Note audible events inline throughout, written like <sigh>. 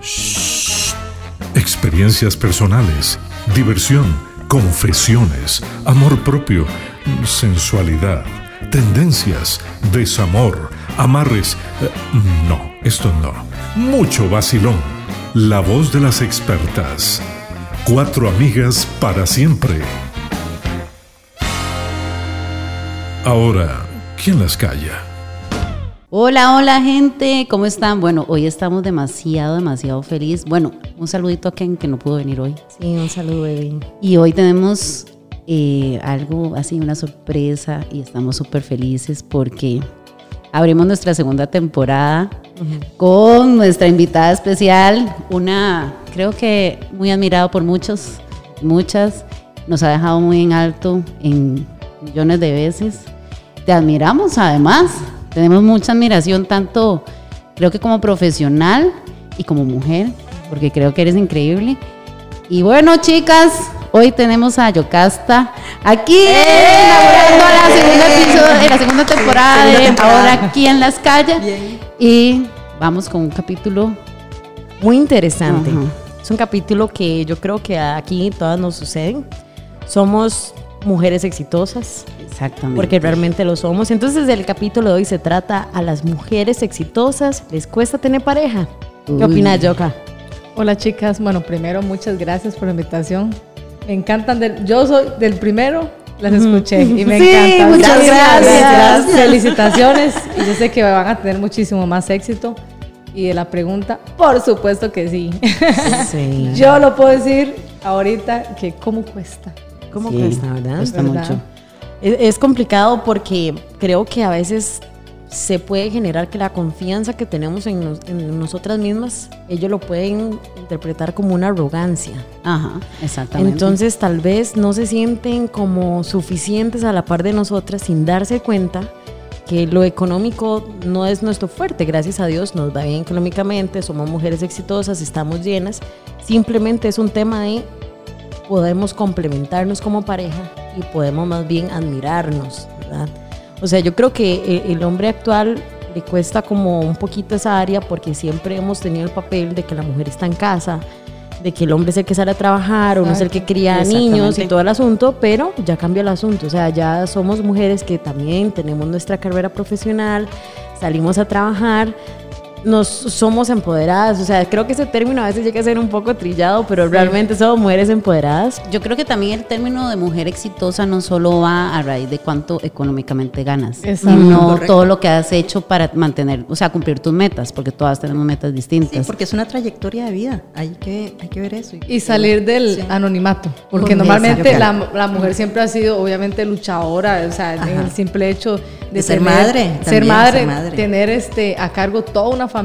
Shh. <laughs> Experiencias personales, diversión, confesiones, amor propio, sensualidad, tendencias, desamor, amarres. Eh, no, esto no. Mucho vacilón. La voz de las expertas. Cuatro amigas para siempre. Ahora, ¿quién las calla? Hola, hola gente, ¿cómo están? Bueno, hoy estamos demasiado, demasiado feliz. Bueno, un saludito a Ken que no pudo venir hoy. Sí, un saludo, baby. Y hoy tenemos eh, algo así, una sorpresa y estamos súper felices porque abrimos nuestra segunda temporada con nuestra invitada especial, una creo que muy admirada por muchos, muchas, nos ha dejado muy en alto en millones de veces. Te admiramos además, tenemos mucha admiración tanto creo que como profesional y como mujer, porque creo que eres increíble. Y bueno, chicas, hoy tenemos a Yocasta aquí inaugurando la segunda episodio, la segunda temporada de Ahora aquí en las calles. Y vamos con un capítulo Muy interesante. Es un capítulo que yo creo que aquí todas nos suceden. Somos mujeres exitosas, exactamente. porque realmente lo somos. Entonces, el capítulo de hoy se trata a las mujeres exitosas. ¿Les cuesta tener pareja? ¿Qué Uy. opinas, Yoka? Hola chicas, bueno, primero muchas gracias por la invitación. Me encantan, del, yo soy del primero, las escuché y me <laughs> Sí, encanta. muchas gracias. Felicitaciones y yo sé que van a tener muchísimo más éxito. Y de la pregunta, por supuesto que sí. Sí. <laughs> yo lo puedo decir ahorita que cómo cuesta. ¿Cómo Sí, cuesta, verdad? cuesta ¿Verdad? mucho. Es, es complicado porque creo que a veces se puede generar que la confianza que tenemos en, nos- en nosotras mismas, ellos lo pueden interpretar como una arrogancia. Ajá, exactamente. Entonces tal vez no se sienten como suficientes a la par de nosotras sin darse cuenta que lo económico no es nuestro fuerte. Gracias a Dios nos va bien económicamente, somos mujeres exitosas, estamos llenas. Simplemente es un tema de podemos complementarnos como pareja y podemos más bien admirarnos, ¿verdad? O sea, yo creo que eh, el hombre actual le cuesta como un poquito esa área porque siempre hemos tenido el papel de que la mujer está en casa, de que el hombre es el que sale a trabajar, uno es el que cría niños y todo el asunto, pero ya cambia el asunto, o sea, ya somos mujeres que también tenemos nuestra carrera profesional, salimos a trabajar, nos somos empoderadas, o sea, creo que ese término a veces llega a ser un poco trillado, pero realmente somos mujeres empoderadas. Yo creo que también el término de mujer exitosa no solo va a raíz de cuánto económicamente ganas, Exacto. sino Correcto. todo lo que has hecho para mantener, o sea, cumplir tus metas, porque todas tenemos metas Sí, distintas. porque es una trayectoria de vida. Hay que, hay que ver eso. Y salir del Sí. anonimato, porque normalmente la, la mujer siempre ha sido obviamente luchadora, o sea, en el simple hecho de, De ser tener- madre, ser también, madre, ser madre. tener este a cargo toda una familia,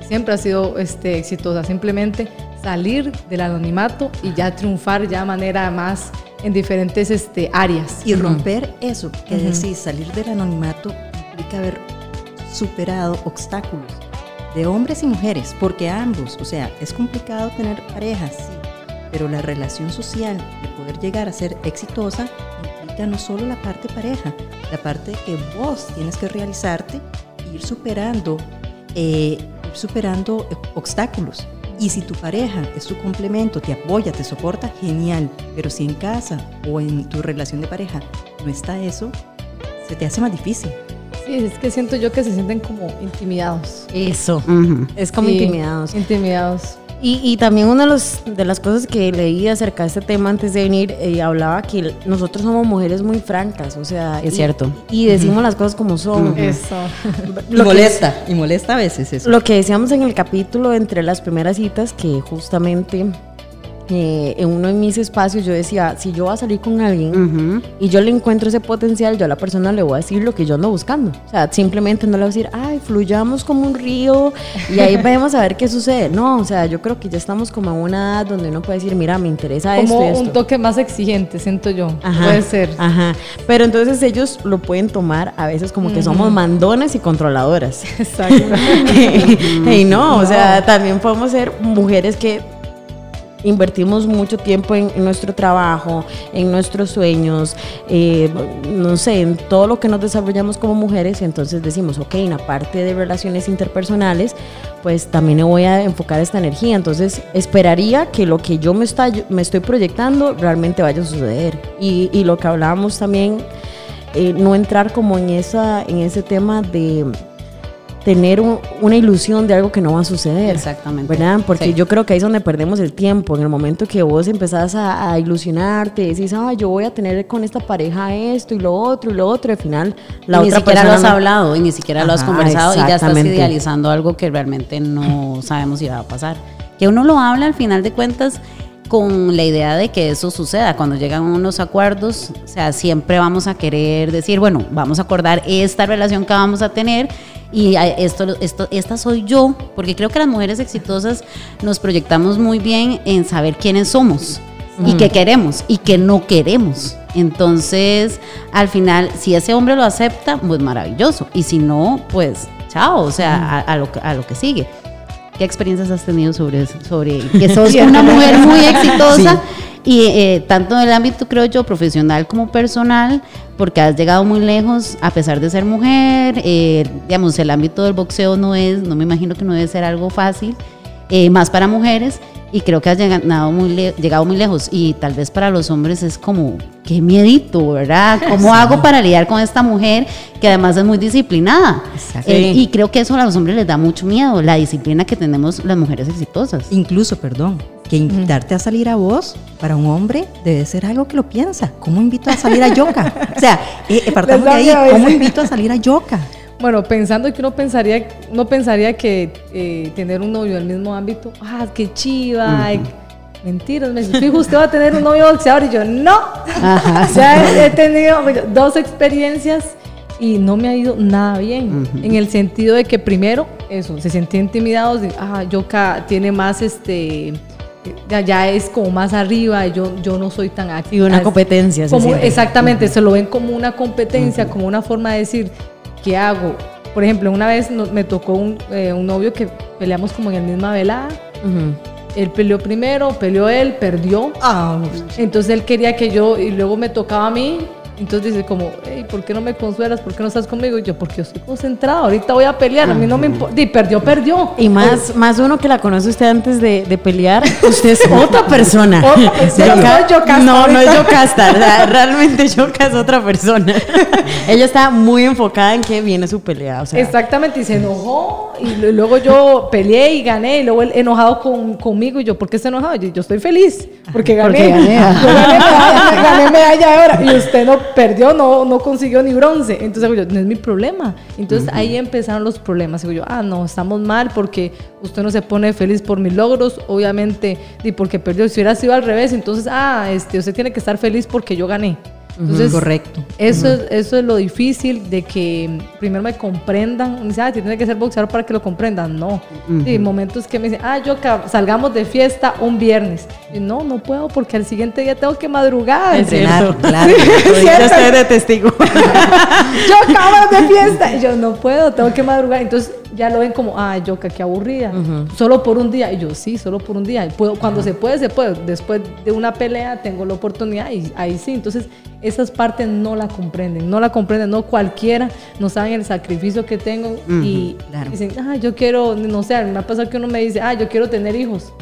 siempre ha sido este exitosa, simplemente salir del anonimato y ya triunfar ya de manera más en diferentes este áreas. Y romper eso, que decís, salir del anonimato implica haber superado obstáculos de hombres y mujeres, porque ambos, o sea, es complicado tener parejas, sí, pero la relación social de poder llegar a ser exitosa implica no solo la parte pareja, la parte que vos tienes que realizarte e ir superando, eh, ir superando obstáculos. Y si tu pareja es tu complemento, te apoya, te soporta, genial. Pero si en casa o en tu relación de pareja no está eso, se te hace más difícil. Sí, es que siento yo que se sienten como intimidados. Eso. Es como Sí, intimidados. Intimidados. Y, y también una de, los- de las cosas que leí acerca de este tema antes de venir, eh, hablaba que nosotros somos mujeres muy francas, o sea... Es y- cierto. Y decimos las cosas como son. Eso. <laughs> Y Lo que- molesta, y molesta a veces eso. Lo que decíamos en el capítulo entre las primeras citas, que justamente eh, en uno de mis espacios yo decía, si yo voy a salir con alguien y yo le encuentro ese potencial, yo a la persona le voy a decir lo que yo ando buscando. O sea, simplemente no le voy a decir, ay, fluyamos como un río y ahí <laughs> vamos a ver qué sucede. No, o sea, yo creo que ya estamos como en una edad donde uno puede decir, mira, me interesa esto Como y esto. un toque más exigente, siento yo. Ajá, Puede ser. Ajá. Pero entonces ellos lo pueden tomar a veces como que somos mandones y controladoras. <laughs> Exacto. <laughs> y no, o sea, también podemos ser mujeres que invertimos mucho tiempo en, nuestro trabajo, en nuestros sueños, eh, no sé, en todo lo que nos desarrollamos como mujeres, entonces decimos, ok, en la parte de relaciones interpersonales, pues también me voy a enfocar esta energía. Entonces esperaría que lo que yo me, está, me estoy proyectando realmente vaya a suceder. Y, y lo que hablábamos también, eh, no entrar como en, esa, en ese tema de tener un- una ilusión de algo que no va a suceder. Exactamente. ¿Verdad? Porque Sí. yo creo que ahí es donde perdemos el tiempo. En el momento que vos empezás a, a ilusionarte, decís, ah, yo voy a tener con esta pareja esto y lo otro y lo otro, al final la y ni otra siquiera lo persona has no- hablado y ni siquiera lo has Ajá, conversado y ya estás idealizando algo que realmente no sabemos si va a pasar. Que uno lo habla al final de cuentas con la idea de que eso suceda. Cuando llegan unos acuerdos, o sea, siempre vamos a querer decir, bueno, vamos a acordar esta relación que vamos a tener y a- esto, esto, esta soy yo, porque creo que las mujeres exitosas nos proyectamos muy bien en saber quiénes somos y qué queremos y qué no queremos. Entonces, al final, si ese hombre lo acepta, pues maravilloso. Y si no, pues chao, o sea, a, a lo, a lo que sigue. ¿Qué experiencias has tenido sobre eso? Sobre <laughs> que sos una <laughs> mujer muy exitosa y eh, tanto en el ámbito, creo yo, profesional como personal, porque has llegado muy lejos a pesar de ser mujer. eh, digamos, el ámbito del boxeo no es, no me imagino que no debe ser algo fácil, eh, más para mujeres. Y creo que has llegado muy, le- llegado muy lejos. Y tal vez para los hombres es como, qué miedito, ¿verdad? <laughs> ¿Cómo hago para lidiar con esta mujer que además es muy disciplinada? Eh, y creo que eso a los hombres les da mucho miedo, la disciplina que tenemos las mujeres exitosas. Incluso, perdón, que invitarte a salir a vos para un hombre debe ser algo que lo piensa. ¿Cómo invito a salir a Yoka? O sea, eh, eh, partamos <laughs> de ahí. ¿Cómo invito a salir a Yoka? Bueno, pensando que uno pensaría, uno pensaría que eh, tener un novio del mismo ámbito, ah, qué chiva, ay, mentiras, me dice, usted va a tener un novio boxeador y yo, no, <laughs> ya he, he tenido dos experiencias y no me ha ido nada bien, en el sentido de que primero, eso, se sentía intimidados, de, ah, Yoka tiene más, este, ya, ya es como más arriba, y yo, yo no soy tan activa. Y una competencia, se Como, exactamente, se lo ven como una competencia, como una forma de decir, ¿qué hago? Por ejemplo, una vez no- me tocó un, eh, un novio que peleamos como en la misma velada. Ujú. Él peleó primero, peleó él, perdió. Ah, Entonces él quería que yo, y luego me tocaba a mí. Entonces dice como, hey, ¿por qué no me consuelas? ¿Por qué no estás conmigo? Y yo, porque yo estoy concentrada, ahorita voy a pelear, a mí no me importa. Y perdió, perdió. Y más, más uno que la conoce usted antes de, de pelear, usted es <laughs> otra persona. Otra persona, no Yocasta No, no es. Yocasta, la- <laughs> realmente Yoka es otra persona. <laughs> Ella está muy enfocada en que viene su pelea. O sea, Exactamente, y se enojó y lu- luego yo peleé y gané y luego él enojado con, conmigo y yo, ¿por qué está enojado? Yo, yo estoy feliz porque gané. Porque gané. Yo gané medalla, gané medalla oro y usted no perdió, no, no consiguió ni bronce. Entonces digo yo, no es mi problema. Entonces ahí empezaron los problemas. Digo yo, ah, no, estamos mal porque usted no se pone feliz por mis logros, obviamente, y porque perdió. Si hubiera sido al revés, entonces, ah, este, usted tiene que estar feliz porque yo gané. Entonces, correcto. eso, es, eso es lo difícil de que primero me comprendan. Uno dice, ah, tiene que ser boxeador para que lo comprendan. No. Sí, momentos que me dicen, ah, yo salgamos de fiesta un viernes. Y no, no puedo porque al siguiente día tengo que madrugar. Es Entrenar, cierto. claro. <laughs> ya estoy de testigo. <laughs> yo acabo de fiesta. Y yo no puedo, tengo que madrugar. Entonces ya lo ven como, ah, yo qué aburrida. Solo por un día. Y yo, sí, solo por un día. Puedo, cuando se puede, se puede. Después de una pelea tengo la oportunidad y ahí sí. Entonces esas partes no la comprenden. No la comprenden. No cualquiera. No saben el sacrificio que tengo. y claro. dicen, ah, yo quiero, no sé, me ha pasado que uno me dice, ah, yo quiero tener hijos.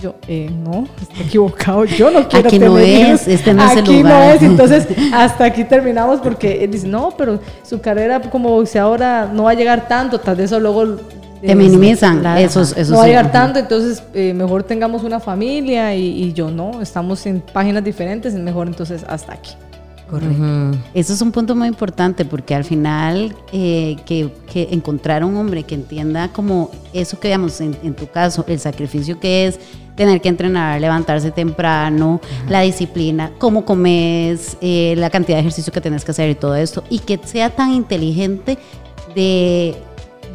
Yo, eh, no, está equivocado. Yo no quiero Aquí tener no es, hijos. este no es el Aquí lugar. no es. Entonces, hasta aquí terminamos porque él dice, no, pero su carrera como boxeadora no va a llegar tanto, tal vez eso luego... Te minimizan claro, esos, esos no va a llegar tanto, entonces eh, mejor tengamos una familia y, y yo no, estamos en páginas diferentes, es mejor entonces hasta aquí. Correcto. Eso es un punto muy importante porque al final eh, que, que encontrar un hombre que entienda como eso que digamos en, en tu caso, el sacrificio que es tener que entrenar, levantarse temprano, la disciplina, cómo comes, eh, la cantidad de ejercicio que tienes que hacer y todo esto, y que sea tan inteligente de,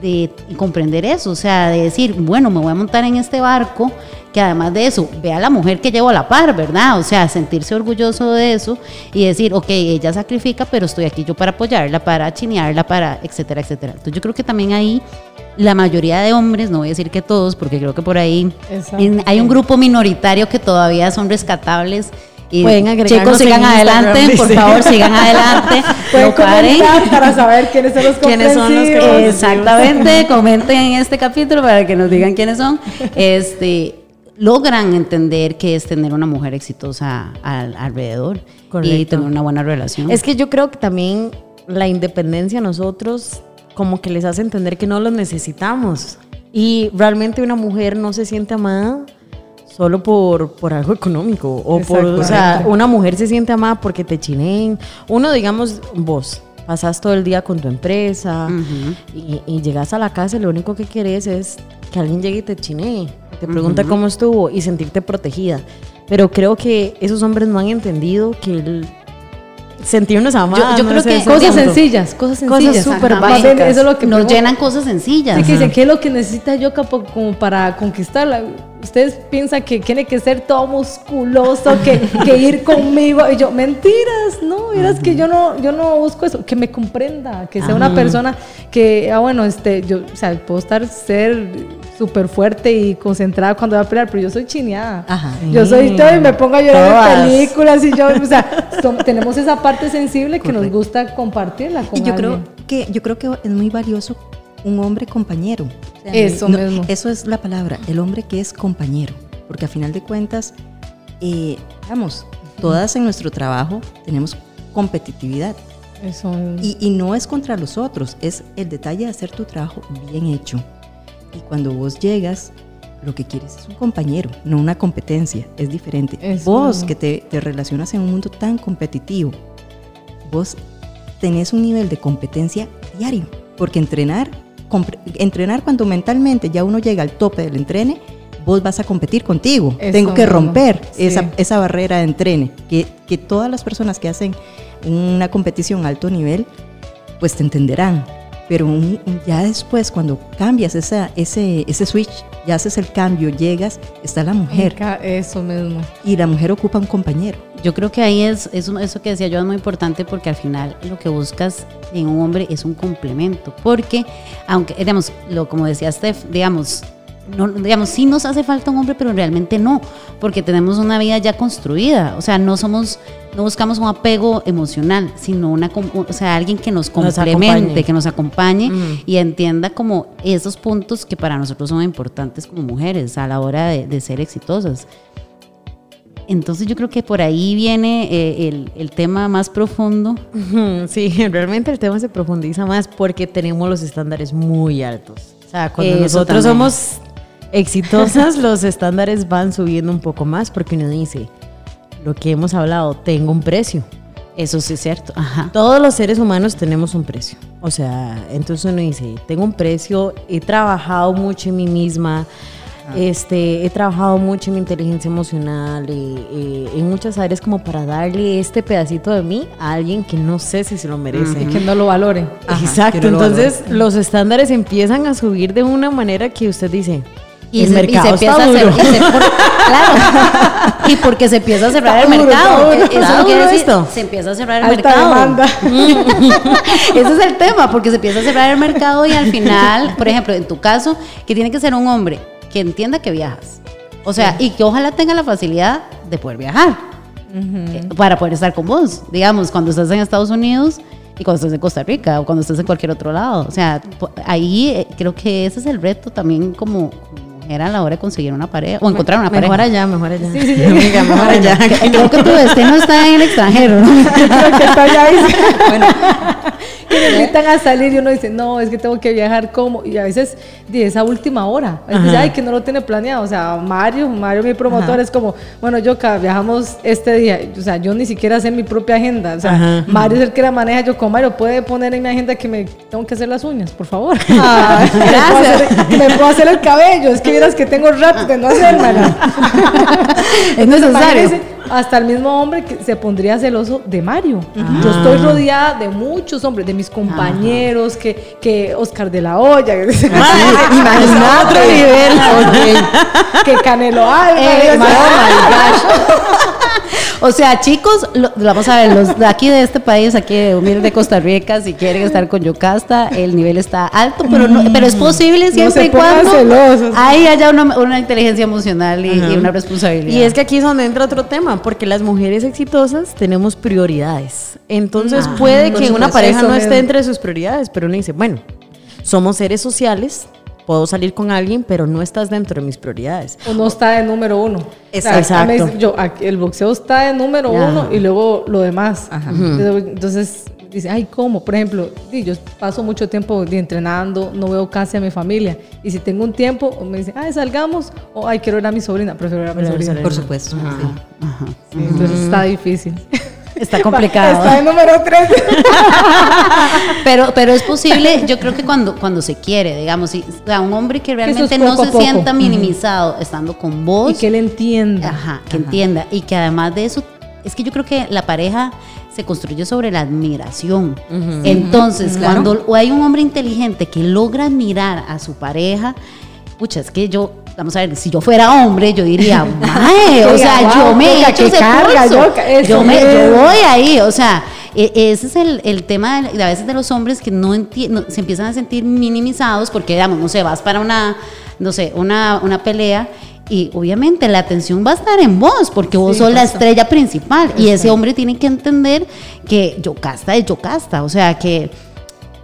de comprender eso, o sea, de decir, bueno, me voy a montar en este barco que además de eso, vea a la mujer que llevo a la par, ¿verdad? O sea, sentirse orgulloso de eso y decir, ok, ella sacrifica, pero estoy aquí yo para apoyarla, para chinearla, para, etcétera, etcétera. Entonces yo creo que también ahí la mayoría de hombres, no voy a decir que todos, porque creo que por ahí en- hay un grupo minoritario que todavía son rescatables. Y Pueden agregarnos chicos, sigan adelante, por <laughs> favor, sigan adelante. <laughs> Pueden no comentar para saber quiénes son los <laughs> ¿Quiénes son los que. Exactamente, comenten en este capítulo para que nos digan quiénes son. Este logran entender que es tener una mujer exitosa al- alrededor y Correcto. tener una buena relación. Es que yo creo que también la independencia a nosotros como que les hace entender que no los necesitamos. Y realmente una mujer no se siente amada solo por, por algo económico. O por, o sea, una mujer se siente amada porque te chineen. Uno, digamos, vos pasás todo el día con tu empresa y, y llegas a la casa y lo único que querés es que alguien llegue y te chinee, te pregunta cómo estuvo y sentirte protegida. Pero creo que esos hombres no han entendido que el sentirnos amadas yo no creo que Cosas sencillas, cosas Cosas sencillas. súper Ajá. Más básicas. Eso es lo que nos llenan cosas sencillas. Sí, que dice, ¿qué es lo que necesita yo capo- como para conquistarla? Ustedes piensan que tiene que ser todo musculoso, que, que ir <laughs> conmigo. Y yo, mentiras, no, verás que yo no, yo no busco eso, que me comprenda, que sea una persona que, ah, bueno, este, yo, o sea, puedo estar, ser súper fuerte y concentrada cuando voy a pelear, pero yo soy chineada. Ajá. Yo soy todo y me pongo a llorar Todas. en películas y yo, o sea, <laughs> som- tenemos esa parte sensible que nos gusta compartirla con Y yo creo alguien. que yo creo que es muy valioso un hombre compañero. O sea, Eso mismo. Eso es la palabra, el hombre que es compañero, porque a final de cuentas, eh, vamos, todas en nuestro trabajo tenemos competitividad Eso. y, y no es contra los otros, es el detalle de hacer tu trabajo bien hecho. Y cuando vos llegas, lo que quieres es un compañero, no una competencia, es diferente. Eso vos que te, te relacionas en un mundo tan competitivo, vos tenés un nivel de competencia diario, porque entrenar, entrenar cuando mentalmente ya uno llega al tope del entrene, vos vas a competir contigo. Eso Tengo que romper sí. esa, esa barrera de entrene, que, que todas las personas que hacen una competición a alto nivel, pues te entenderán. Pero un- ya después, cuando cambias esa, ese, ese switch, ya haces el cambio, llegas, está la mujer. Eso mismo. Y la mujer ocupa un compañero. Yo creo que ahí es, eso, eso que decía yo es muy importante porque al final lo que buscas en un hombre es un complemento. Porque, aunque, digamos, lo, como decía Steph, digamos, no, digamos, sí nos hace falta un hombre, pero realmente no, porque tenemos una vida ya construida. O sea, no somos, no buscamos un apego emocional, sino una, o sea, alguien que nos complemente, que nos acompañe y entienda como esos puntos que para nosotros son importantes como mujeres a la hora de, de ser exitosas. Entonces yo creo que por ahí viene eh, el, el tema más profundo. Sí, <laughs> realmente el tema se profundiza más porque tenemos los estándares muy altos. O sea, cuando Eso nosotros también. somos exitosas, <laughs> los estándares van subiendo un poco más porque uno dice, lo que hemos hablado, tengo un precio. Eso sí es cierto. Ajá. Todos los seres humanos tenemos un precio. O sea, entonces uno dice, tengo un precio, he trabajado mucho en mí misma, este, he trabajado mucho en mi inteligencia emocional, eh, eh, en muchas áreas como para darle este pedacito de mí a alguien que no sé si se lo merece. Y que no lo valoren. Ajá, Exacto, no lo entonces los estándares empiezan a subir de una manera que usted dice, Y el se, mercado y se empieza está a duro. cerrar. y se- por- claro. <laughs> Y porque se empieza a cerrar Está el duro, mercado. está duro. Eso no quiere duro decir, esto. se empieza a cerrar el Alta mercado. demanda. <laughs> Ese es el tema, porque se empieza a cerrar el mercado y al final, por ejemplo, en tu caso, que tiene que ser un hombre que entienda que viajas. O sea, y que ojalá tenga la facilidad de poder viajar eh, para poder estar con vos. Digamos, cuando estás en Estados Unidos y cuando estás en Costa Rica o cuando estás en cualquier otro lado. O sea, ahí eh, creo que ese es el reto también como, como mujer a la hora de conseguir una pareja o encontrar una Mejor pareja. allá, mejor allá. Sí, <laughs> sí, sí. Amiga, mejor allá. Creo que tu destino está en el extranjero, ¿no? <laughs> Creo que está ahí. <laughs> Bueno, que me invitan a salir y uno dice, no, es que tengo que viajar como. Y a veces de esa última hora. A veces, ay, que no lo tiene planeado. O sea, Mario, Mario, mi promotor, es como, bueno, yo viajamos este día. O sea, yo ni siquiera sé mi propia agenda. O sea, Ajá. Mario es el que la maneja. Yo con Mario, ¿puede poner en mi agenda que me tengo que hacer las uñas, por favor? Ay, que me puedo hacer- me puedo hacer el cabello. Es que vieras que tengo rato de no hacérmela. <laughs> Es necesario. Hasta el mismo hombre que se pondría celoso de Mario. Yo estoy rodeada de muchos hombres, de mis compañeros, que, que Oscar de la Hoya. <laughs> Imagínate. otro nivel. que Canelo Álvarez. Eh, oh my <laughs> gosh. O sea, chicos, lo- vamos a ver, los de aquí de este país, aquí de humilde de Costa Rica, si quieren estar con Yocasta, el nivel está alto, pero no, pero es posible siempre se y cuando celosos. ahí haya una, una inteligencia emocional y, y una responsabilidad. Y es que aquí es donde entra otro tema, porque las mujeres exitosas tenemos prioridades. Entonces Ah, puede que una pareja no esté entre sus prioridades, pero uno dice, bueno, somos seres sociales, puedo salir con alguien, pero no estás dentro de mis prioridades. Uno está de número uno. Exacto. dice, yo, el boxeo está de número Ya. uno y luego lo demás. Ajá. Entonces, dice, ay, ¿cómo? Por ejemplo, yo paso mucho tiempo entrenando, no veo casi a mi familia. Y si tengo un tiempo, me dicen, ay, salgamos, o ay, quiero ver a mi sobrina, prefiero ver a mi sobrina. Por supuesto. sí. Sí, entonces está difícil. <laughs> Está <laughs> complicado. Está de número tres. <laughs> Pero, pero es posible, yo creo que cuando, cuando se quiere, digamos, si, o sea, un hombre que realmente no se sienta minimizado estando con vos. y que él entienda. Ajá, que entienda. Y que además de eso, es que yo creo que la pareja se construye sobre la admiración. Entonces, Claro. cuando hay un hombre inteligente que logra admirar a su pareja, pucha, es que yo, vamos a ver, si yo fuera hombre, yo diría, <laughs> mae, o sea, yo "Wow, me venga, echo que ese carga, pulso. yo me, es". yo voy ahí, o sea, e- ese es el, el tema de, de a veces de los hombres que no, no- se empiezan a sentir minimizados porque, digamos, no sé, vas para una, no sé, una, una pelea y obviamente la atención va a estar en vos porque vos sos la estrella principal y ese hombre tiene que entender que Yocasta es Yocasta, o sea, que,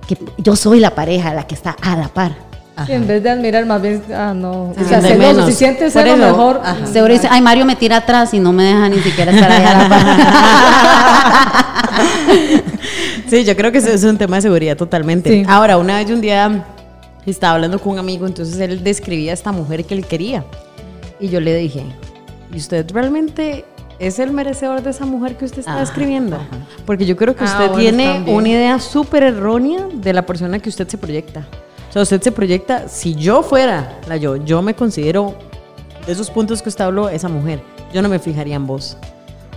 que yo soy la pareja, la que está a la par. Sí, en vez de admirar, más bien, ah, no. Se o sea, siente celoso, si sientes celo, eso, mejor. ajá. Seguro dice, ay, Mario me tira atrás y no me deja ni siquiera estar ahí a la par. <laughs> Sí, yo creo que eso es un tema de seguridad totalmente. Sí. Ahora, una vez yo un día estaba hablando con un amigo, entonces él describía a esta mujer que él quería. Y yo le dije, ¿y usted realmente es el merecedor de esa mujer que usted está Ajá, describiendo? Porque yo creo que Ah, usted bueno, tiene también. una idea súper errónea de la persona que usted se proyecta. Sea, usted se proyecta, si yo fuera la yo, yo me considero, de esos puntos que usted habló, esa mujer. Yo no me fijaría en vos.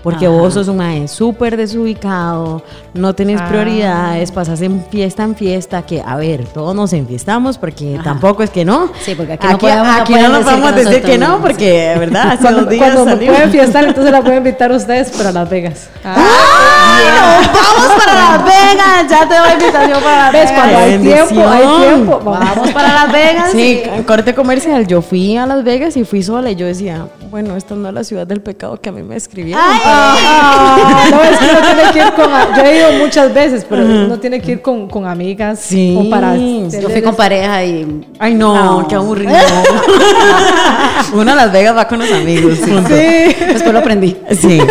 Porque Ajá. vos sos un mae súper desubicado, no tenés Ah. prioridades, pasas en fiesta en fiesta, que a ver, todos nos enfiestamos porque tampoco es que no. Sí, porque aquí no podemos- no aquí pueden no nos que podemos decir que no, porque verdad, <laughs> hace Cuando, dos días cuando salimos. pueden fiestar, entonces la pueden invitar a ustedes para Las Vegas. <laughs> ¡Ah! ¡Vamos para Las Vegas! Ya te doy invitación para Las ¿Ves? Vegas. Cuando hay Bendición. tiempo, hay tiempo. Vamos para Las Vegas. Sí, corte comercial. Yo fui a Las Vegas y fui sola y yo decía, bueno, esta no es la ciudad del pecado que a mí me escribieron. Ah, <laughs> no, es que uno tiene que ir con. Yo he ido muchas veces, pero uno tiene que ir con, con amigas. Sí. o para Yo fui con pareja y. Ay, no, No. qué aburrido. <laughs> Uno a Las Vegas va con los amigos. Sí. Después lo aprendí. Sí. <laughs>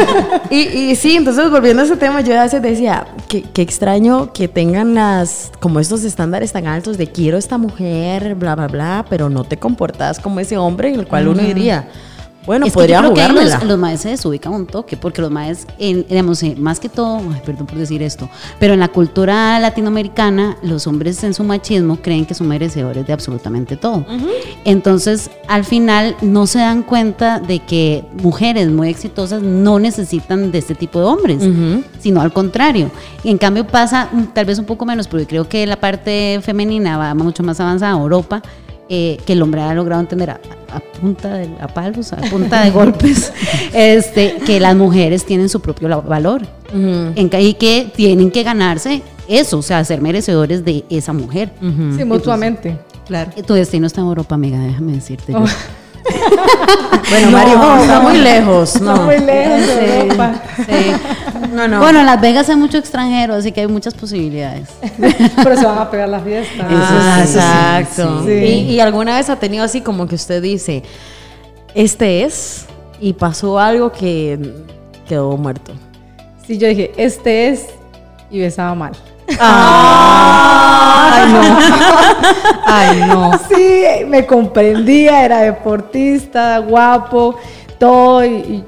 Y, y sí, entonces volviendo a ese tema, yo a veces decía, qué, qué extraño que tengan las, como estos estándares tan altos de quiero esta mujer, bla, bla, bla, pero no te comportas como ese hombre, en el cual uno diría, bueno, es que podría yo creo que los, los maestros se ubican un toque, porque los maestros, en, digamos, eh, más que todo, ay, perdón por decir esto, pero en la cultura latinoamericana, los hombres en su machismo creen que son merecedores de absolutamente todo. Entonces, al final, no se dan cuenta de que mujeres muy exitosas no necesitan de este tipo de hombres, sino al contrario. Y en cambio pasa mm, tal vez un poco menos, porque creo que la parte femenina va mucho más avanzada en Europa. Eh, que el hombre ha logrado entender a, a punta de a palos, a punta de golpes, <laughs> este, que las mujeres tienen su propio valor en que- y que tienen que ganarse eso, o sea, ser merecedores de esa mujer. Sí, mutuamente. Claro. Tu destino está en Europa, amiga, déjame decirte. yo. Bueno, Mario, está muy lejos. No. Está muy lejos de Sí, Europa. sí. No, no. Bueno, en Las Vegas hay mucho extranjero, así que hay muchas posibilidades. <laughs> Pero se van a pegar las fiestas. Ah, Eso sí, exacto. sí. ¿Y, y alguna vez ha tenido así como que usted dice, este es, y pasó algo que quedó muerto? Sí, yo dije, este es, y besaba mal. Ay, no. <laughs> Ay, no. Sí, me comprendía, era deportista, guapo, todo, y, y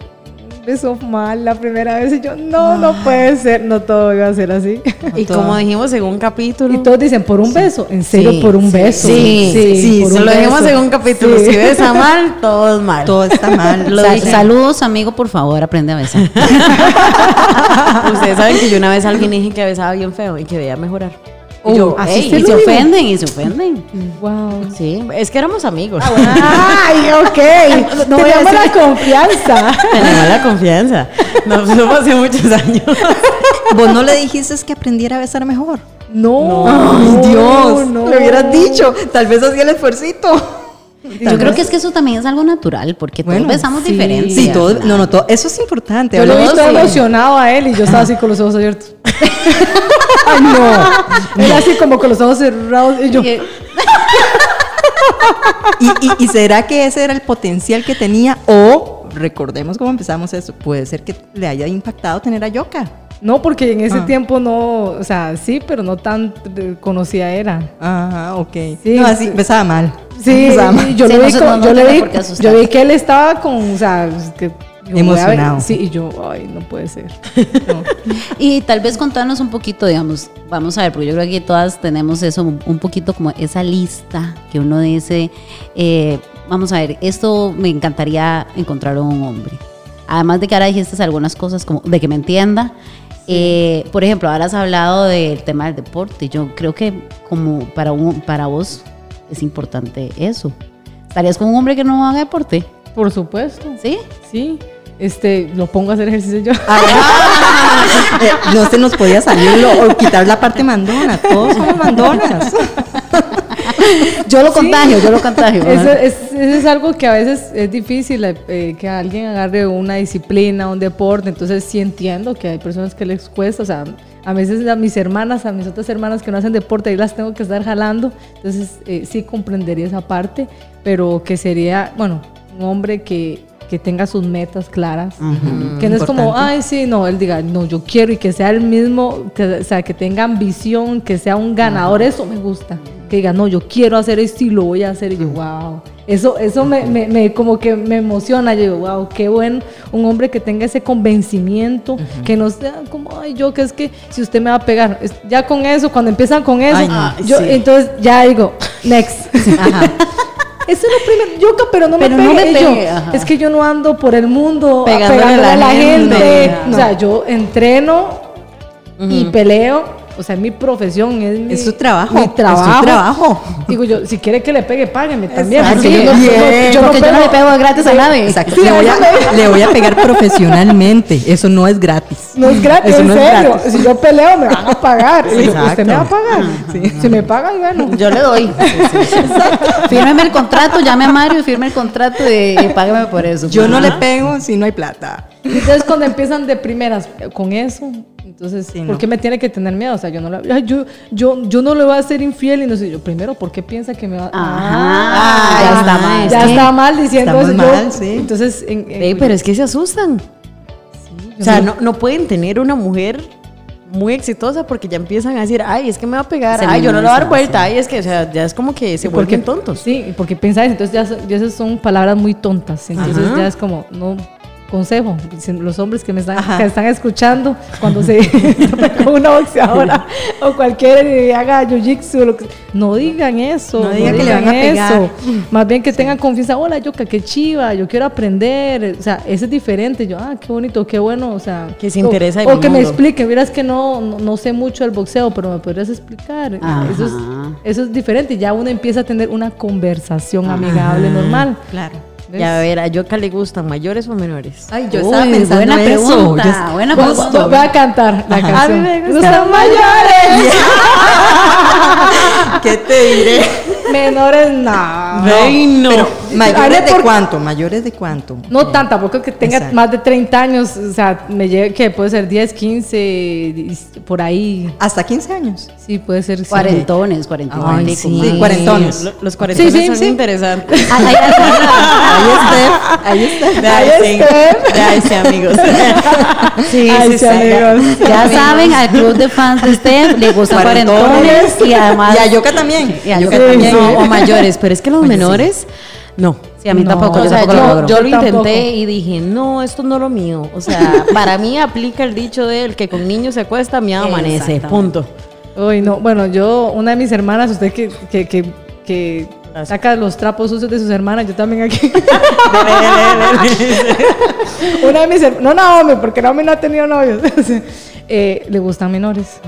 besó mal la primera vez y yo, no, no puede ser, no todo iba a ser así. <laughs> Y como dijimos en un capítulo. Y todos dicen, por un beso, en serio, Sí, por un sí, beso. Sí, sí, por se un lo dijimos un capítulo. Sí. Si besa <laughs> mal, todo es mal. Todo está mal. <laughs> Lo Sa- dije. saludos, amigo, por favor, aprende a besar. Ustedes saben que yo una vez a alguien dije que besaba bien feo y que debía mejorar. Y yo, así "Ey, y se lo digo. ofenden, y se ofenden. Wow. Sí. es que éramos amigos. <laughs> Ay, ok. No Tenemos <laughs> la confianza. Tenemos la confianza. Nos fuimos hace muchos años. <laughs> Vos no le dijiste que aprendiera a besar mejor. No. Ay, Dios. no. Le hubieras dicho. Tal vez hacía el esfuercito. Yo creo que es que eso también es algo natural, porque todos Bueno, besamos sí. diferente. Sí, todo. No, no, todo. Eso es importante. Yo lo visto de- emocionado a él y yo estaba así con los ojos abiertos. <laughs> Ay, no. Él así como con los ojos cerrados y yo. <laughs> Y- ¿Y, y, será que ese era el potencial que tenía? O, recordemos cómo empezamos eso, puede ser que le haya impactado tener a Yoka. No, porque en ese Ah. tiempo no, o sea, sí, pero no tan eh, conocida era. Ajá, ok. Sí, no, así, sí. besaba mal. Sí, mal. y yo Sí, lo no vi, no- no yo le vi, yo que él estaba con, o sea, que a ver- Emocionado. Sí, y yo, ay, no puede ser. No. Y tal vez contarnos un poquito, digamos, vamos a ver, porque yo creo que todas tenemos eso, un poquito como esa lista que uno dice, eh, vamos a ver, esto me encantaría encontrar en un hombre. Además de que ahora dijiste algunas cosas como de que me entienda. eh, por ejemplo, ahora has hablado del tema del deporte. Yo creo que como para, un, para vos es importante eso. ¿Estarías con un hombre que no haga deporte? Por supuesto. ¿Sí? Sí. Este, lo pongo a hacer ejercicio yo. Eh, <laughs> no se nos podía salir o quitar la parte mandona. Todos somos mandonas. <laughs> Yo lo contagio, yo lo contagio. Eso es, eso es algo que a veces es difícil, eh, que alguien agarre una disciplina, un deporte. Entonces sí entiendo que hay personas que les cuesta. O sea, a veces a mis hermanas, a mis otras hermanas que no hacen deporte, ahí las tengo que estar jalando. Entonces eh, sí comprendería esa parte, pero que sería, bueno, un hombre que, que tenga sus metas claras. Que no es como, ay, sí, no, él diga, no, yo quiero y que sea el mismo, que, o sea, que tenga ambición, que sea un ganador, eso me gusta. Que diga, no, yo quiero hacer esto y lo voy a hacer. Y yo, wow. Eso, eso me, me, me- como que me emociona. Yo digo, wow, qué bueno un hombre que tenga ese convencimiento, que no sea como, ay, yo, que es que si usted me va a pegar. Es- ya con eso, cuando empiezan con eso, Ay, no. yo, sí. entonces ya digo, next. <laughs> Ajá. Eso es lo primero, yo, pero no Pero me no pegue. me Y yo, es que yo no ando por el mundo Pegándole pegándole a la gente. O sea, yo entreno y peleo. O sea, mi profesión es mi, Es su trabajo, Mi es su trabajo. trabajo. Digo yo, si quiere que le pegue, págueme también. Porque yo no, Bien. yo no Porque yo no le pego- gratis a nadie. Exacto. Sí, le, voy a, le voy a pegar <laughs> profesionalmente. Eso no es gratis. No es gratis, Eso en no es serio. gratis. Si yo peleo, me van a pagar. Exacto. ¿usted me va a pagar? Si me pagan, bueno. Yo le doy. Fírmeme el contrato, llame a Mario y firme el contrato y, y págame por eso. Yo no le pego si no hay plata. Entonces cuando empiezan de primeras eh, con eso, entonces, Sí, ¿por no. qué me tiene que tener miedo? O sea, yo no, ay, yo, yo, yo no le voy a ser infiel y no sé, yo primero, ¿por qué piensa que me va Ajá, Ah, ya está mal. Ya está mal diciendo eso. yo- mal, sí. Entonces, en- en- Ey, pero es que se asustan. o sea, no, no pueden tener una mujer muy exitosa porque ya empiezan a decir, ay, es que me va a pegar, Se ay, yo no le voy a dar vuelta, ay, es que, o sea, ya es como que se porque vuelven tontos. Sí, porque pensáis, entonces ya, ya esas son palabras muy tontas. Entonces Ajá. ya es como, no, consejo, los hombres que me están, que escuchando cuando se <laughs> con una boxeadora o cualquiera y haga jiu-jitsu, que- no digan eso, No digan que le van a pegar. Más bien que tengan confianza, hola, yo qué chiva, yo quiero aprender, o sea, eso es diferente, yo, ah, qué bonito, qué bueno, o sea. Que se interesa O, que me mundo. explique, miras que no, no, no sé mucho del boxeo, pero me podrías explicar. Ajá. Eso es, eso es diferente, ya uno empieza a tener una conversación amigable, normal. Claro. ¿Ves? Y a ver, ¿a Yoka le gustan mayores o menores? Ay, yo Uy, estaba pensando buena eso. pregunta, Yo- buena pregunta. voy- a cantar la Ajá. canción. A mí me No gustan están mayores. <laughs> ¿Qué te diré? Menores, no. Ay, no. Pero, ¿mayores Ay, de por- cuánto? ¿Mayores de cuánto? No tan, tampoco que tenga Exacto. más de 30 años, o sea, me lleve que puede ser 10, 15, dis- por ahí. Hasta 15 años. Sí, puede ser. Cuarentones, cuarentones. Ay, sí, cuarentones. Lo- Los cuarentones Sí, sí, son sí. interesantes. Ah, ahí está. Ahí está. Ahí está. Ay, sí, amigos. Sí, Ay, sí, sí, sí. amigos. Ya saben, al club de fans de Steph le gustan cuarentones y además. Y a Yoka también. Y a Yoka también. No, o mayores, pero es que los menores No. Sí, a mí No, tampoco, O yo sea, tampoco lo yo, logro. yo lo Yo tampoco. intenté y dije, no, esto no es lo mío. O sea, para mí aplica el dicho de el que con niños se acuesta, miado amanece. Punto. Uy, no. Bueno, yo, una de mis hermanas, usted que, que, que, que saca los trapos sucios de sus hermanas, yo también aquí. <laughs> una de mis hermanas, no Naomi, porque Naomi no ha tenido novios. <laughs> Eh, le gustan menores.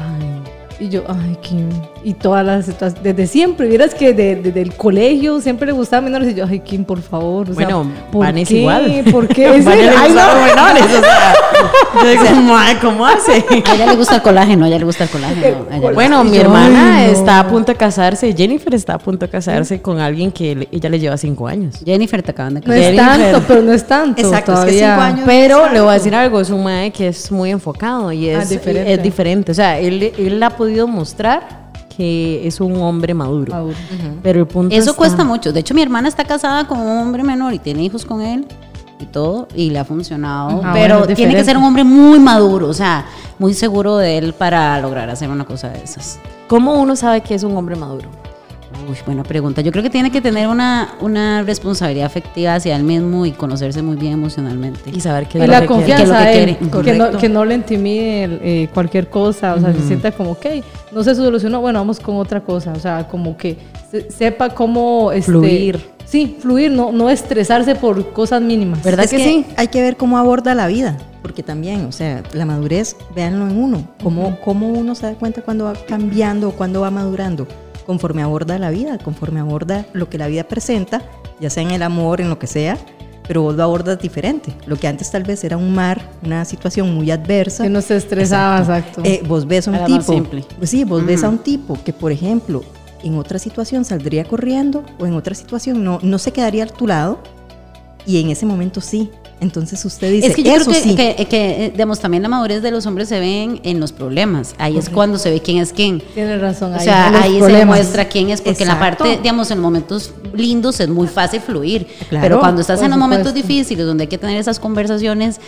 Y yo, ay, Kim. Y todas las situaciones, desde siempre, vieras que de- desde el colegio siempre le gustaban menores. Y yo, ay, Kim, por favor. o sea, Bueno, ¿por Van es qué? igual. ¿Por qué? ¿En <laughs> Van le Ay, no. menores, o sea, <laughs> yo digo, "Mae, ¿cómo hace? A ella le gusta el colágeno, a ella le gusta el colágeno. ella Bueno, mi hermana ay, no. está a punto de casarse, Jennifer está a punto de casarse con alguien que le- ella le lleva cinco años. Jennifer te acaban de No casar. es Jennifer. tanto, pero no es tanto. Exacto, es que todavía. cinco años- Pero le voy a decir algo, es un mae que es muy enfocado y Ah, es diferente. es diferente. O sea, él, él ha podido mostrar que es un hombre maduro. Maduro. Pero el punto Eso está- cuesta mucho. De hecho, mi hermana está casada con un hombre menor y tiene hijos con él y todo, y le ha funcionado. Ah, pero bueno, tiene que ser un hombre muy maduro, o sea, muy seguro de él para lograr hacer una cosa de esas. ¿Cómo uno sabe que es un hombre maduro? Uy, buena pregunta. Yo creo que tiene que tener una, una responsabilidad afectiva hacia él mismo y conocerse muy bien emocionalmente. Y saber qué es lo la que lo confianza que de él, que no, que no le intimide eh, cualquier cosa, o sea, se sienta como, ok, no se solucionó, bueno, vamos con otra cosa, o sea, como que se- sepa cómo... Este, Fluir. Sí, fluir, no, no estresarse por cosas mínimas. ¿Verdad Es que, que sí? Hay que ver cómo aborda la vida, porque también, o sea, la madurez, véanlo en uno, cómo, cómo uno se da cuenta cuando va cambiando o cuando va madurando, conforme aborda la vida, conforme aborda lo que la vida presenta, ya sea en el amor, en lo que sea, pero vos lo abordas diferente. Lo que antes tal vez era un mar, una situación muy adversa. Que no se estresaba, exacto. Eh, vos ves a un Era más tipo, simple. pues sí, vos ves a un tipo que, por ejemplo, en otra situación saldría corriendo o en otra situación no, no se quedaría a tu lado y en ese momento sí. Entonces usted dice, es que yo eso creo que, sí. que, que, eh, digamos, también la madurez de los hombres se ven en los problemas. Ahí es cuando se ve quién es quién. Tienes razón. O ahí sea, en los ahí se demuestra quién es, porque en la parte, digamos, en momentos lindos es muy fácil fluir. Claro, pero cuando estás en los momentos supuesto. difíciles, donde hay que tener esas conversaciones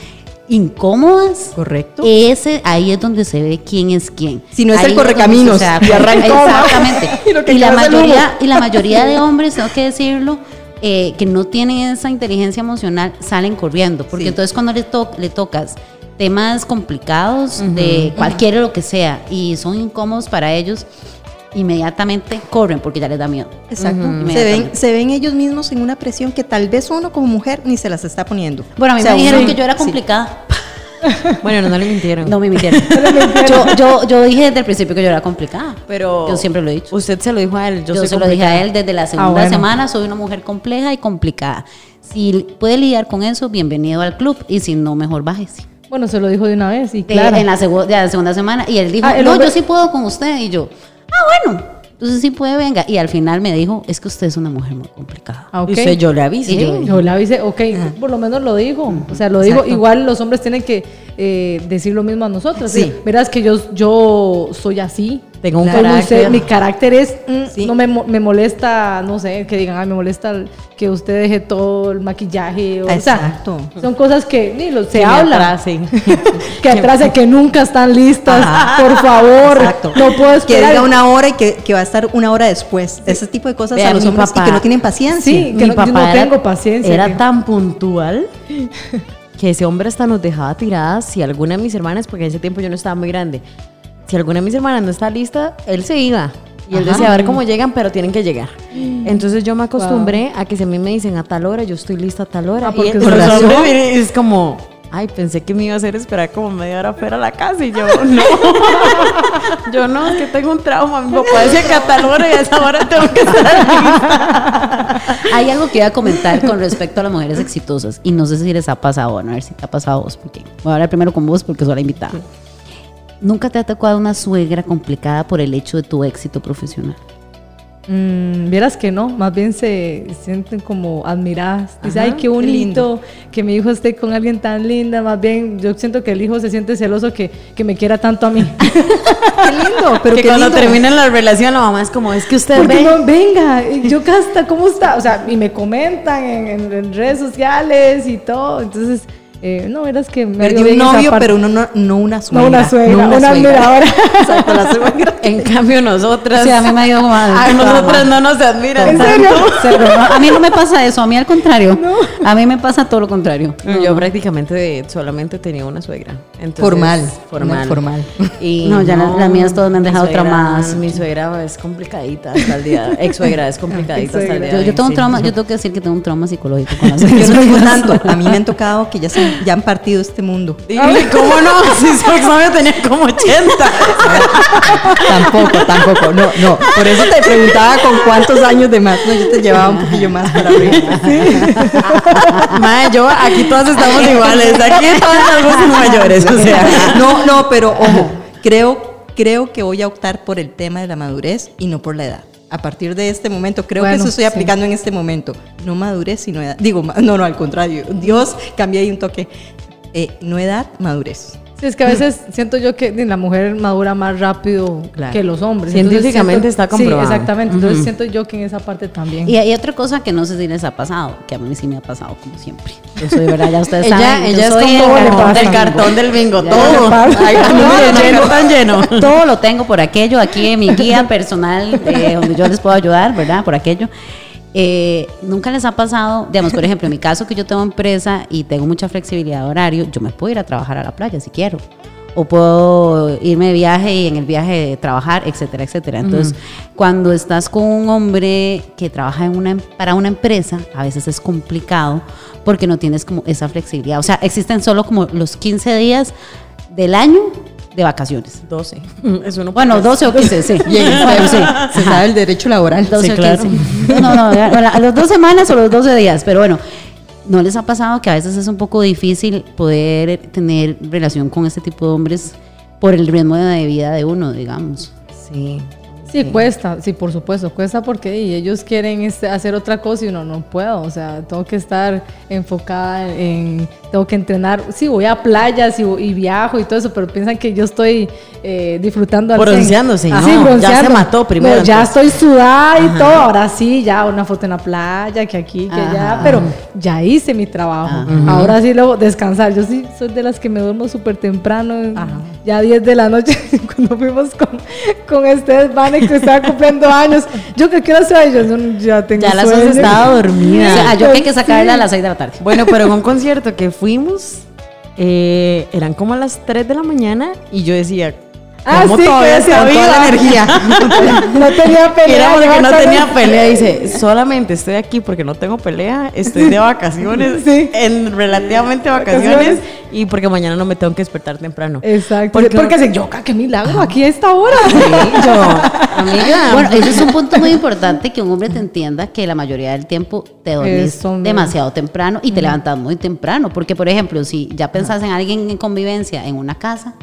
incómodas, Correcto. ese ahí es donde se ve quién es quién. Si no es Ahí el donde correcaminos, se da y arrancó, <laughs> Exactamente. <laughs> y la mayoría, y la mayoría de <laughs> hombres, tengo que decirlo, eh, que no tienen esa inteligencia emocional, salen corriendo. Porque Sí. entonces cuando le, to- le tocas temas complicados de cualquiera lo que sea y son incómodos para ellos, inmediatamente corren porque ya les da miedo. Exacto. Se, ven, se ven ellos mismos en una presión que tal vez uno como mujer ni se las está poniendo. Bueno, a mí O sea, me dijeron que yo era sí. <laughs> Bueno, no le mintieron. No me mintieron. yo, yo, yo dije desde el principio que yo era complicada. Pero Yo siempre lo he dicho. Usted se lo dijo a él. Yo, Yo, soy se lo dije a él desde la segunda bueno. semana, soy una mujer compleja y complicada. Si puede lidiar con eso, bienvenido al club. Y si no, mejor bájese. Bueno, se lo dijo de una vez y claro. En la, segu- de la segunda semana. Y él dijo, Ah, no, hombre- yo sí puedo con usted. Y yo, ah, bueno. Entonces sí puede, venga. Y al final me dijo, es que usted es una mujer muy complicada. Ah, ok. Y usted, yo le avisé. Yo- Yo le avisé, ok, por lo menos lo dijo. O sea, lo digo. Exacto. Igual los hombres tienen que eh, decir lo mismo a nosotros. Sí. Verás que yo, yo soy así. Tengo un carácter. mi carácter es, mm, Sí. no me, me molesta, no sé, que digan, ay, me molesta el- que usted deje todo el maquillaje. O, o sea, Exacto. son cosas que ni lo, se Que habla. atrasen. <laughs> Que atrás que nunca están listas. Por favor. Exacto. No puedo Que esperar. diga una hora y que, que va a estar una hora después. Ese tipo de cosas Vea, a los hombres papá- y que no tienen paciencia. Sí, que Mi no, yo papá no era- tengo paciencia. Era que- tan puntual <laughs> que ese hombre hasta nos dejaba tiradas si alguna de mis hermanas, porque en ese tiempo yo no estaba muy grande, si alguna de mis hermanas no está lista, él se iba. Y él Ajá. decía, a ver cómo llegan, pero tienen que llegar. <gasps> Entonces yo me acostumbré a que si a mí me dicen a tal hora, yo estoy lista a tal hora. Ah, y él- es como, ay, pensé que me iba a hacer esperar como media hora fuera a la casa. Y yo, <laughs> no. <laughs> yo no, es que tengo un trauma. Mi papá decía que a tal hora y a esa hora tengo que estar <laughs> Hay algo que iba a comentar con respecto a las mujeres exitosas. Y no sé si les ha pasado, bueno, a ver si te ha pasado a vos. Porque voy a hablar primero con vos porque soy la invitada. ¿Nunca te ha tocado una suegra complicada por el hecho de tu éxito profesional? Mm, vieras que no, más bien se sienten como admiradas. Dice, ay, qué bonito que mi hijo esté con alguien tan linda. Más bien, yo siento que el hijo se siente celoso que, que me quiera tanto a mí. <laughs> Qué lindo, pero que qué cuando lindo. termina la relación, la mamá es como, es que usted ve. no, venga, y yo casta, ¿cómo está? O sea, y me comentan en, en- en redes sociales y todo. Entonces, eh, no, verás que me dio un novio, pero uno no, no una suegra. No una suegra, no una admiradora. <laughs> Exacto, la suegra. <laughs> En cambio, nosotras. Sí, a mí me ha ido mal. a nosotras no nos admiran. ¿En serio? <laughs> Cero, no, a mí no me pasa eso, a mí al contrario. A mí me pasa todo lo contrario. No, Yo prácticamente solamente tenía una suegra. Entonces, Formal, Formal. una formal. Y No, ya las- las mías todas me han dejado suegra- traumadas. Mi suegra es complicadita hasta el día. Ex suegra es complicadita hasta el día. Yo, tengo un sí. trauma, yo tengo que decir que tengo un trauma psicológico con las Yo no digo suegras. tanto. A mí me han tocado que ya, se- ya han partido este mundo. Dile, ¿cómo no? Si su exnovio tenía como 80. tampoco, tampoco. No, no. Por eso te preguntaba con cuántos años de más. No, yo te llevaba un poquillo más para arriba. Mae, yo, aquí todas estamos iguales. Aquí todas voces mayores. O sea, No, no, pero ojo, creo, creo que voy a optar por el tema de la madurez y no por la edad. A partir de este momento, creo que Bueno, eso estoy sí. aplicando en este momento. No madurez, sino edad. Digo, no, no, al contrario. Dios, cambié ahí un toque. Eh, no edad, madurez. Sí, es que a veces <laughs> siento yo que la mujer madura más rápido Claro. que los hombres. Científicamente siento- está comprobado. Sí, exactamente. Entonces siento yo que en esa parte también. Y hay otra cosa que no sé si les ha pasado, que a mí sí me ha pasado como siempre. Yo soy, ¿verdad? Ya ustedes <laughs> ella, saben. yo ella es soy como el pasa. del cartón del bingo. Ya Todo. <laughs> Ay, Todo no, lo no, tengo. cartón lleno. Todo lo tengo por aquello, aquí en mi guía personal, eh, donde yo les puedo ayudar, ¿verdad? Por aquello. Eh, Nunca les ha pasado, digamos, por ejemplo, en mi caso que yo tengo empresa y tengo mucha flexibilidad de horario, yo me puedo ir a trabajar a la playa si quiero. O puedo irme de viaje y en el viaje trabajar, etcétera, etcétera. Entonces, cuando estás con un hombre que trabaja en una, para una empresa, a veces es complicado porque no tienes como esa flexibilidad. O sea, existen solo como los 15 días del año de vacaciones. 12. Es uno Bueno, 12 o 15, sí. Bueno, <laughs> sí. Se sabe el derecho laboral. 12 Sí, o claro. 15. No, no, no, a las dos semanas o los 12 días, pero bueno, ¿no les ha pasado que a veces es un poco difícil poder tener relación con este tipo de hombres por el ritmo de vida de uno, digamos? Sí. Sí, cuesta, sí, por supuesto, cuesta porque y ellos quieren este, hacer otra cosa y uno no puedo, o sea, tengo que estar enfocada en, tengo que entrenar, sí, voy a playas y, y viajo y todo eso, pero piensan que yo estoy eh, disfrutando al cien. Bronceándose, Ah, no, sí, ya se mató primero, No, ya estoy sudada y todo, ahora sí, ya una foto en la playa, que aquí, que allá, pero ya hice mi trabajo, ahora sí luego descansar, yo sí soy de las que me duermo súper temprano, ya 10 de la noche, <laughs> cuando fuimos con, con este Vane que estaba cumpliendo años, yo que quiero hacer yo no- ya tengo Ya las sueño. has estado O dormida. sea, yo que hay que sacarla a Sí. las 6 de la tarde. Bueno, pero en un concierto que fuimos, eh, eran como a las 3 de la mañana y yo decía, Ah, ¿cómo sí, todavía está toda la energía. <laughs> no tenía Y pelea. era porque yo no tenía pelea. Dice, solamente estoy aquí porque no tengo pelea, estoy de <laughs> vacaciones, Sí. en relativamente vacaciones, y porque mañana no me tengo que despertar temprano. Exacto, Porque- porque, se yo, qué milagro, aquí a esta hora. <laughs> Amiga, Bueno, ese es un punto muy importante que un hombre te entienda que la mayoría del tiempo te dormís Eso, demasiado temprano y te levantas muy temprano. Porque, por ejemplo, si ya pensás en alguien en convivencia en una casa,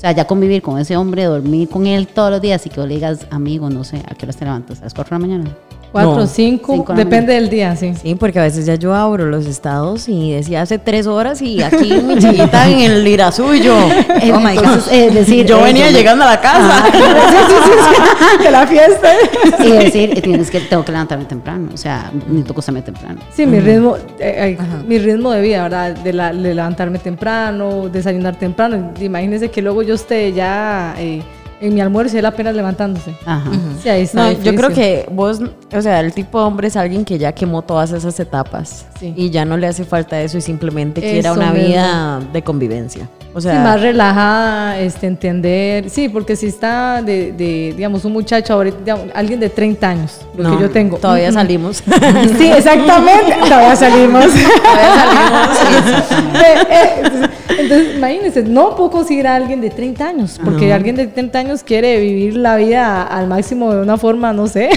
o sea, ya convivir con ese hombre, dormir con él todos los días y que le digas, amigo, no sé, ¿a qué horas te levantas? ¿A las 4 de la mañana? Cuatro, No. cinco, depende del día, sí. Sí, porque a veces ya yo abro los estados y decía hace tres horas y aquí mi chiquita en el Irazú y yo. Eh, <laughs> Oh my God. Entonces, eh, decir, yo eh, venía me- llegando a la casa. <laughs> de la fiesta. <laughs> Y decir, eh, tienes que, tengo que levantarme temprano, o sea, necesito acostarme temprano. Sí, mi ritmo, eh, eh, mi ritmo de vida, ¿verdad? De, la- de levantarme temprano, desayunar temprano. Imagínense que luego yo esté ya eh, en mi almuerzo él apenas levantándose. Ajá. Sí, ahí está No, yo creo que vos, o sea, el tipo de hombre es alguien que ya quemó todas esas etapas Sí. y ya no le hace falta eso y simplemente quiere Eso una mismo. vida de convivencia. O Sí, más relajada, este, entender. Sí, porque si está de, de, digamos, un muchacho ahorita, digamos, alguien de 30 años, lo no, que yo tengo. Todavía salimos. <laughs> Sí, exactamente. Todavía salimos. <laughs> todavía salimos. Eh, eh, entonces, imagínense, no puedo conseguir a alguien de 30 años, porque No. alguien de 30 años quiere vivir la vida al máximo de una forma, no sé,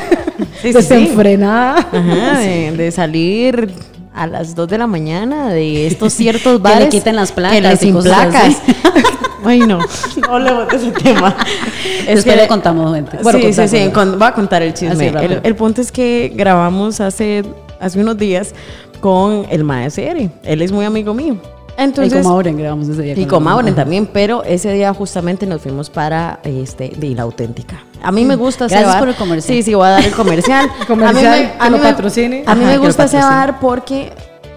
Sí, sí, desenfrenada. Ajá, <laughs> de, de salir a las 2 de la mañana de estos ciertos <laughs> Que le bares quiten las placas que les y placas. <laughs> Ay, no, no le botes ese tema. <laughs> Después le contamos, gente. Bueno, sí, sí, contamos, sí, voy a contar el chisme. Así, el, el punto es que grabamos hace, hace unos días con el maestro. Él es muy amigo mío. Entonces, y como Auren grabamos ese día. y con con la- Mauren también, pero ese día justamente nos fuimos para este de la auténtica. A mí me gusta ese Gracias bar. por el comercial. Sí, sí, voy a dar el comercial. <laughs> Comercial, a mí me, que lo me- patrocine. A mí Ajá, me gusta ese patrocine. bar porque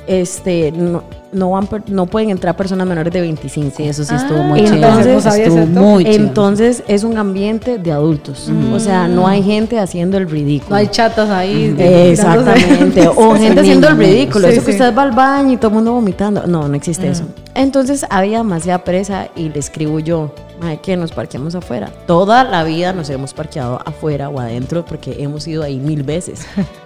este no- no, van, no pueden entrar personas menores de 25. Sí, eso sí estuvo muy entonces- chido. no sabía Estuvo muy chido. Entonces es un ambiente de adultos. O sea, no hay gente haciendo el ridículo. No hay chatas ahí. Exactamente. <laughs> O gente haciendo el ridículo. Sí, eso que sí. usted va al baño y todo el mundo vomitando. No, no existe eso. Entonces había demasiada presa y le escribo yo, "Mae, que nos parqueamos afuera. Toda la vida nos hemos parqueado afuera o adentro porque hemos ido ahí mil veces. <laughs>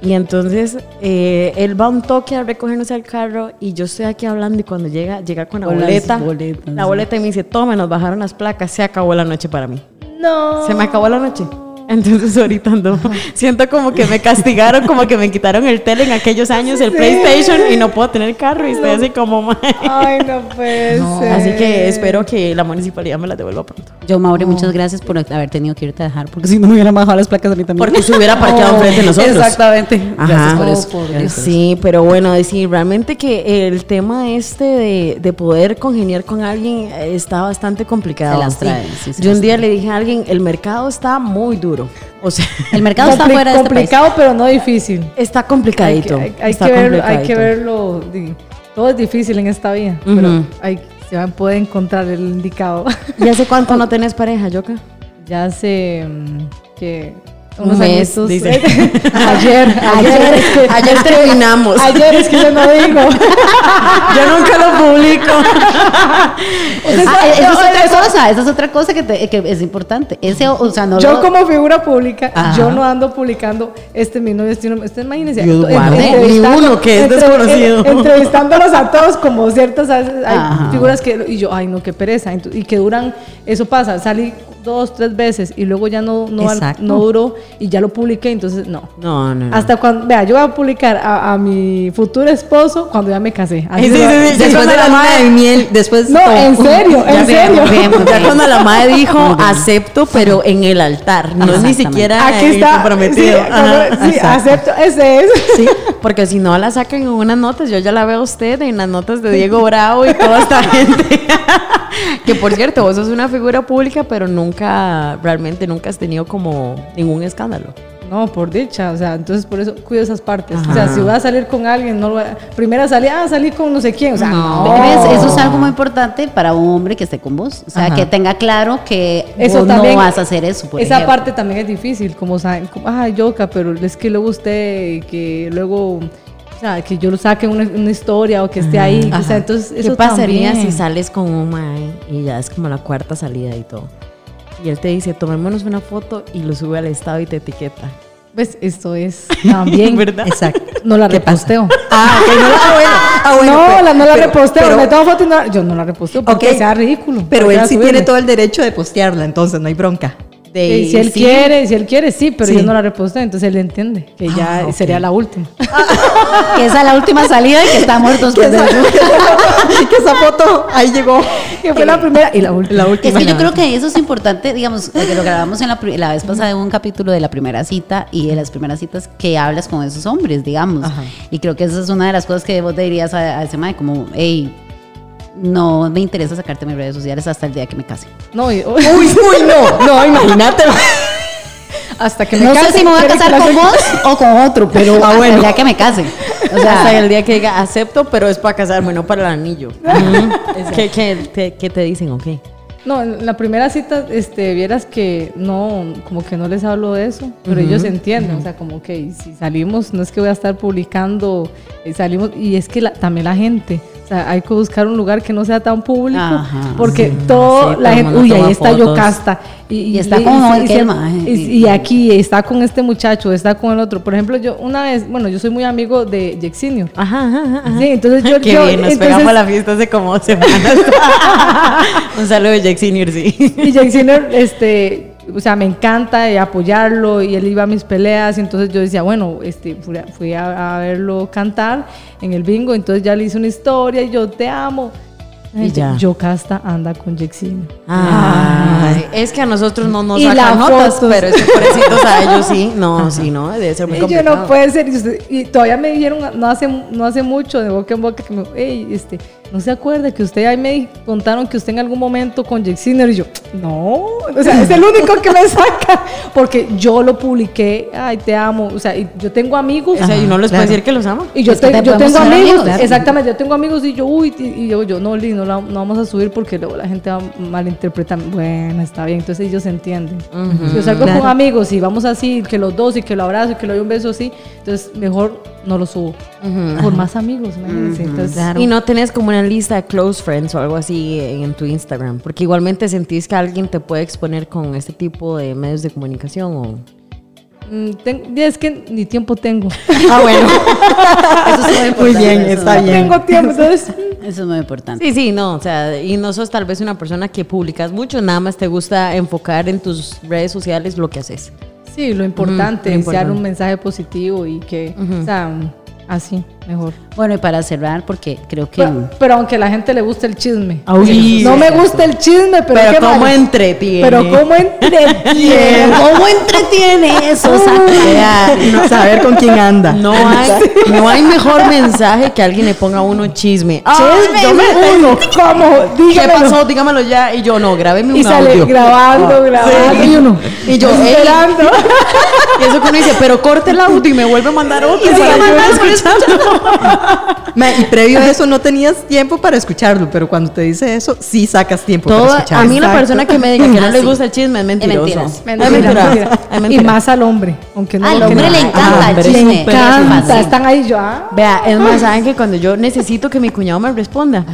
Y entonces eh, él va a un toque a recogernos al carro y yo estoy aquí hablando y cuando llega, llega con la boleta, boletas, la boleta y me dice, tome, nos bajaron las placas, se acabó la noche para mí. No. Se me acabó la noche. Entonces ahorita ando, siento como que me castigaron, como que me quitaron el tele en aquellos años, el PlayStation, y no puedo tener carro y estoy así como. Ay, no puede ser. Así que espero que la municipalidad me las devuelva pronto. Yo, Maure, muchas gracias por haber tenido que irte a dejar, porque si no me hubieran bajado las placas a mí también. Porque se hubiera parqueado <laughs> enfrente de nosotros. Exactamente. Ajá. Gracias por Oh, eso. por Gracias por Sí, pero bueno, decir realmente que el tema este de, de poder congeniar con alguien eh, está bastante complicado. Se las trae, sí, se Yo un día le dije a alguien, el mercado está muy duro. O sea. <laughs> El mercado está fuera de este país. complicado, pero no difícil. está Hay que, complicadito. hay- hay está que verlo, hay complicadito. que verlo. Todo es difícil en esta vida, pero hay, se poder encontrar el indicado. ¿Y hace cuánto <laughs> no tenés pareja, Yoka? ya hace mm, que unos <laughs> <laughs> ayer, ayer, es que- ayer terminamos. <laughs> ayer es que yo no digo. Yo nunca lo publico. Ah, esa es otra cosa, esa es otra cosa que, te- que es importante. Ese, o sea, no Yo lo- como figura pública, Ajá. yo no ando publicando este mi novio, este, usted imagínense. Yo guardé ni uno que es desconocido. en- entrevistándolos a todos como ciertas, hay Ajá. figuras que, y yo, ay no, qué pereza, y que duran, eso pasa, salí dos, tres veces y luego ya no, no, no duró y ya lo publiqué, entonces no. No, no. no. Hasta cuando, vea, yo voy a publicar a, a mi futuro esposo cuando ya me casé. Así Sí, sí, sí, sí. Después de la madre- de miel, después No, todo. en serio, Ya en bien, serio. bien, muy Ya bien. cuando la madre dijo acepto, pero en el altar, no es ni siquiera Aquí está. comprometido. Sí, cuando- sí, exacto. acepto, ese es. Sí, porque si no la sacan en unas notas, yo ya la veo a usted en las notas de Diego Bravo y toda esta <laughs> gente. <laughs> que por cierto, vos sos una figura pública, pero nunca, realmente nunca has tenido como ningún escándalo. No, por dicha, o sea, entonces por eso cuido esas partes. Ajá. O sea, si voy a salir con alguien, no lo voy a- primera salida, ah, salí con no sé quién, o sea, no. ¿Ves? Eso es algo muy importante para un hombre que esté con vos. O sea, Ajá. que tenga claro que Eso vos también, no vas a hacer eso. Por esa ejemplo. parte también es difícil, como saben, como, ah, yoca, pero es que luego usted, que luego, o sea, que yo lo saque una, una historia o que esté ahí, o sea, entonces eso ¿Qué pasaría también. si sales con un mae y ya es como la cuarta salida y todo? Y él te dice, tomémonos una foto y lo sube al estado y te etiqueta. Pues esto es <laughs> también, ¿Verdad? Exacto. no la reposteo. <laughs> Ah, ok, no la, ah, bueno, ah, bueno, no, pero- la, no la pero- reposteo, pero- me tomo foto y no, yo no la reposteo porque Ok. sea ridículo. Pero ¿Para qué él sí tiene todo el derecho de postearla, entonces no hay bronca. De- Y si él sí. quiere, si él quiere, sí, pero Sí. yo no la reposteo, entonces él entiende que ya Ah, ok. sería la última. <laughs> Que esa es la última salida y que está muerto <laughs> Que esa, <laughs> que esa foto ahí llegó. que fue la primera y la última. La Es que yo creo que eso es importante, digamos, eh, que lo grabamos en la, la vez pasada en un capítulo de la primera cita y de las primeras citas que hablas con esos hombres, digamos. Ajá. Y creo que esa es una de las cosas que vos dirías a, a ese mae, como, hey, no me interesa sacarte mis redes sociales hasta el día que me case. No, y- <laughs> Uy, uy, no, no, imagínate. <laughs> hasta que me No sé case, si me voy a casar la con <laughs> vos o con otro, pero hasta el día que me case. O sea, hasta el día que diga acepto, pero es para casarme, no para el anillo. ¿Qué, qué, te, qué te dicen? Ok. No, en la primera cita, este, vieras que no, como que no les hablo de eso, pero ellos entienden, o sea, como que si salimos, no es que voy a estar publicando, salimos, y es que la- también la gente, o sea, hay que buscar un lugar que no sea tan público, Ajá, porque todo sí, la todo el gente, mundo uy, ahí está fotos. Yocasta, y, Y está con aquel se- y, y aquí está con este muchacho, está con el otro. Por ejemplo, yo una vez, bueno, yo soy muy amigo de Jack Senior. Ajá, ajá, ajá. Sí, entonces yo, <laughs> Qué yo- bien, nos entonces- pegamos a la fiesta hace como dos <laughs> semanas. <laughs> Un saludo de Jack Senior, sí. Y Jake Sinner, este, o sea, me encanta eh, apoyarlo y él iba a mis peleas y entonces yo decía, bueno, este, fui, a, verlo cantar en el bingo, entonces ya le hice una historia y yo te amo. La Y gente, ya. Yocasta anda con Sinner. Ay, es que a nosotros no nos Y sacan notas, fotos. pero esos pobrecitos a ellos sí. <laughs> No, sí, no, debe ser muy Y yo complicado. no puede ser, y, usted- y todavía me dijeron no hace, no hace mucho de boca en boca que me, "Ey, este, no se acuerda que usted ahí me contaron que usted en algún momento con Sinner y yo, no, o sea, es el único que me saca, porque yo lo publiqué, ay, te amo, o sea, y yo tengo amigos. O sea, y no les claro. puede decir que los ama. Y yo, te- te yo tengo amigos, amigos. exactamente, yo tengo amigos y yo, uy, y y yo, yo no, Liz, no, la- no vamos a subir porque luego la gente va a malinterpretar. Bueno, está bien, entonces ellos entienden. Si yo salgo Claro. con amigos y vamos así, que los dos y que lo abrazo y que le doy un beso así, entonces mejor no lo subo. Por más amigos, imagínense. Entonces, Claro. Y no tenés como una lista de close friends o algo así en, en tu Instagram, porque igualmente sentís que alguien te puede exponer con este tipo de medios de comunicación o... mm, es que ni tiempo tengo. Ah, bueno. <laughs> Eso es muy Muy bien, eso está es- bien. tengo tiempo, entonces... Eso es muy importante. Sí, sí, no, o sea, y no sos tal vez una persona que publicas mucho, nada más te gusta enfocar en tus redes sociales lo que haces. Sí, lo importante, enviar un mensaje positivo y que, o sea, así, mejor. Bueno, y para cerrar, porque creo que... Pero, pero aunque a la gente le guste el chisme. Uy, no me gusta el chisme, pero, Pero qué cómo mal. entretiene. Pero cómo entretiene. <laughs> ¿Cómo entretiene eso? Vea, no, Saber con quién anda. no hay, no hay mejor mensaje que alguien le ponga a uno chisme. Chisme, yo me uno, ¿cómo? ¿Qué Dígamelo. pasó? Dígamelo ya. Y yo, no, grábeme un Y sale audio. grabando, grabando. Sí. Y uno, Y yo, esperando. Y eso que uno dice, pero corte el audio y me vuelve a mandar otro. ir escuchando. <laughs> Ma, y previo a eso no tenías tiempo para escucharlo, pero cuando te dice eso, sí sacas tiempo Todo- para a escucharlo. mí la persona que me diga que no Ah, le <laughs> sí. gusta el chisme es mentiroso. Mentira, Es mentira. Y más al hombre, aunque no Al hombre le encanta el chisme. Le encanta, están ahí yo, ah. Vea, es más, ¿saben que cuando yo necesito que mi cuñado me responda?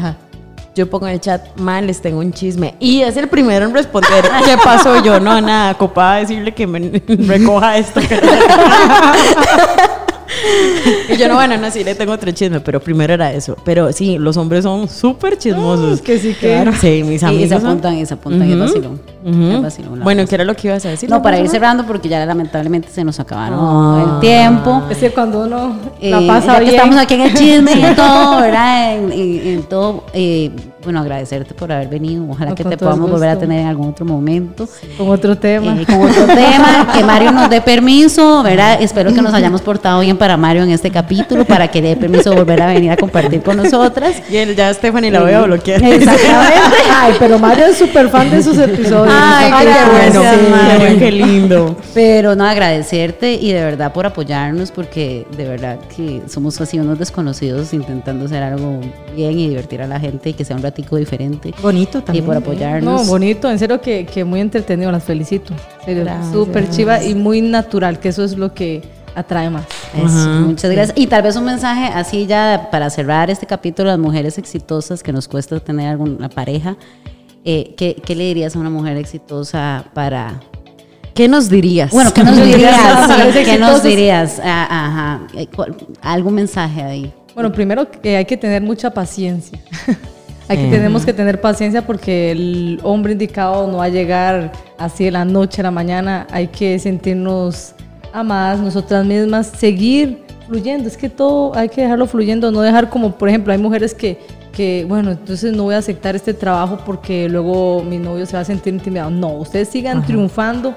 Yo pongo en el chat, mal, les tengo un chisme. Y es el primero en responder. ¿Qué pasó? Yo, no, nada, copada decirle que me recoja esto. <laughs> <laughs> y yo, no, bueno, no, sí, le tengo otro chisme, pero primero era eso. Pero sí, los hombres son súper chismosos. Es que sí, que- Sí, mis Y amigos. se son- apuntan, y se apuntan, es. Ujú. Es vacilón, Bueno. ¿qué era lo que ibas a decir? No, para ir cerrando, porque ya lamentablemente se nos acabaron Ah. el tiempo. Es que cuando uno Eh, la pasa que bien. estamos aquí en el chisme y en todo, ¿verdad? En, en- en todo, eh, bueno, agradecerte por haber venido. Ojalá No, que te podamos volver a tener en algún otro momento. Con otro tema. Eh, con otro tema, que Mario nos dé permiso, ¿verdad? Espero que nos hayamos portado bien para Mario en este capítulo, para que le dé permiso de volver a venir a compartir con nosotras. Y él, ya Stephanie la voy a bloquear. Exactamente. <laughs> Ay, pero Mario es súper fan de sus episodios. Ay, Ay, qué bueno. bueno, Sí. Mario, qué lindo. Pero no, agradecerte y de verdad por apoyarnos, porque de verdad que somos así unos desconocidos intentando hacer algo bien y divertir a la gente y que sea un ratico diferente. Bonito Y también. por No, apoyarnos. bonito, en serio que, que muy entretenido, las felicito. Súper chiva y muy natural, que eso es lo que atrae más. Eso, muchas gracias. Y tal vez un mensaje así ya para cerrar este capítulo, las mujeres exitosas que nos cuesta tener alguna pareja. eh, ¿qué, qué le dirías a una mujer exitosa para... ¿Qué nos dirías? Bueno, ¿qué nos <laughs> dirías? Sí, ¿Qué nos dirías? Ah, ajá. Eh, ¿cuál- ¿Algún mensaje ahí? Bueno, primero que hay que tener mucha paciencia. <laughs> hay que, Eh. tenemos que tener paciencia porque el hombre indicado no va a llegar así de la noche a la mañana. Hay que sentirnos amadas nosotras mismas, seguir fluyendo. Es que todo hay que dejarlo fluyendo, no dejar como, por ejemplo, hay mujeres que, que bueno, entonces no voy a aceptar este trabajo porque luego mi novio se va a sentir intimidado. No, ustedes sigan triunfando,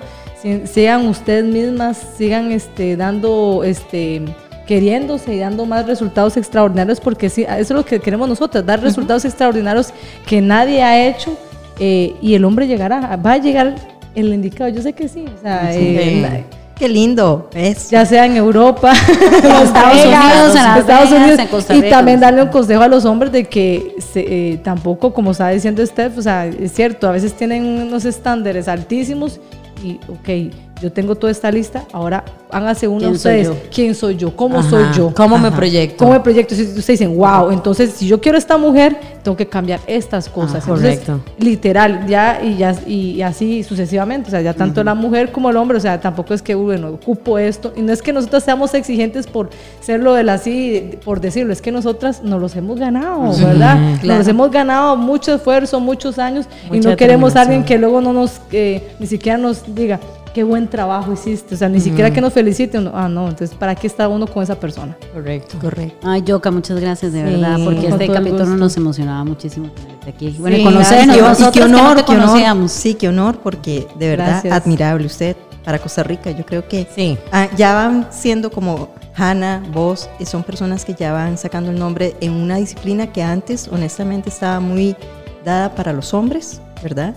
sean ustedes mismas, sigan este, dando este queriéndose y dando más resultados extraordinarios porque sí, eso es lo que queremos nosotros, dar resultados extraordinarios que nadie ha hecho eh, y el hombre llegará, va a llegar el indicado, yo sé que sí, o sea, eh, Qué lindo. Es. ya sea en Europa, <laughs> <laughs> en Estados Unidos, en Estados Unidos, en Costa y Rica. también darle un consejo a los hombres de que se- eh, tampoco, como estaba diciendo Steph, o sea, es cierto, a veces tienen unos estándares altísimos y, ok, yo tengo toda esta lista, ahora hágase uno ¿Quién ustedes? ¿quién soy yo? ¿Cómo Ajá. soy yo? ¿Cómo me proyecto? ¿Cómo me proyecto? Si ustedes dicen, wow, entonces si yo quiero esta mujer, tengo que cambiar estas cosas. Ah, Entonces, correcto. literal, ya y, ya y, y así sucesivamente. O sea, ya tanto la mujer como el hombre, o sea, tampoco es que, bueno, ocupo esto. Y no es que nosotros seamos exigentes por serlo del así, por decirlo, es que nosotras nos los hemos ganado, ¿verdad? Nos claro. los hemos ganado mucho esfuerzo, muchos años, y no queremos a alguien que luego no nos, eh, ni siquiera nos diga, qué buen trabajo hiciste. O sea, ni siquiera que nos felicite. uno, Ah, no, entonces, ¿para qué está uno con esa persona? Correcto. Correcto. Ay, Yoka, muchas gracias, de Sí, verdad, porque este capítulo nos emocionaba muchísimo tenerte aquí. Bueno, y Sí, conocernos, Y qué- y que no honor, te qué honor. conocíamos. Sí, qué honor, porque de verdad Gracias. admirable usted para Costa Rica. Yo creo que Sí. ah, ya van siendo como Hannah, vos, eh, son personas que ya van sacando el nombre en una disciplina que antes, honestamente, estaba muy dada para los hombres, ¿verdad?